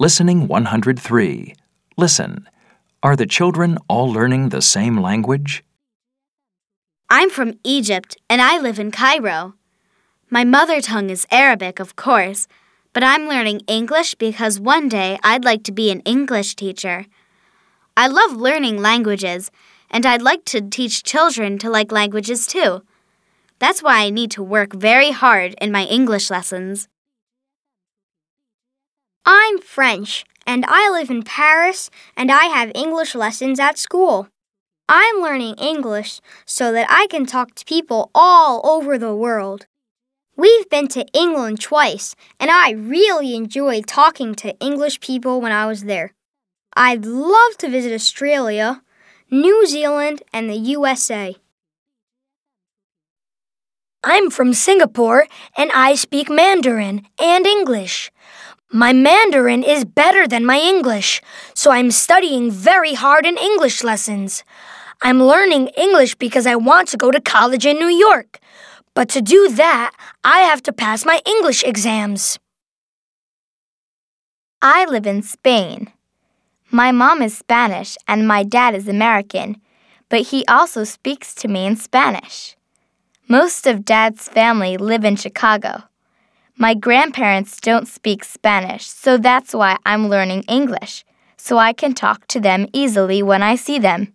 Listening 103. Listen. Are the children all learning the same language? I'm from Egypt and I live in Cairo. My mother tongue is Arabic, of course, but I'm learning English because one day I'd like to be an English teacher. I love learning languages, and I'd like to teach children to like languages too. That's why I need to work very hard in my English lessons. I'm French, and I live in Paris, and I have English lessons at school. I'm learning English so that I can talk to people all over the world. We've been to England twice, and I really enjoyed talking to English people when I was there. I'd love to visit Australia, New Zealand, and the USA. I'm from Singapore and I speak Mandarin and English. My Mandarin is better than my English, so I'm studying very hard in English lessons. I'm learning English because I want to go to college in New York. But to do that, I have to pass my English exams. I live in Spain. My mom is Spanish and my dad is American, but he also speaks to me in Spanish. Most of Dad's family live in Chicago. My grandparents don't speak Spanish, so that's why I'm learning English, so I can talk to them easily when I see them.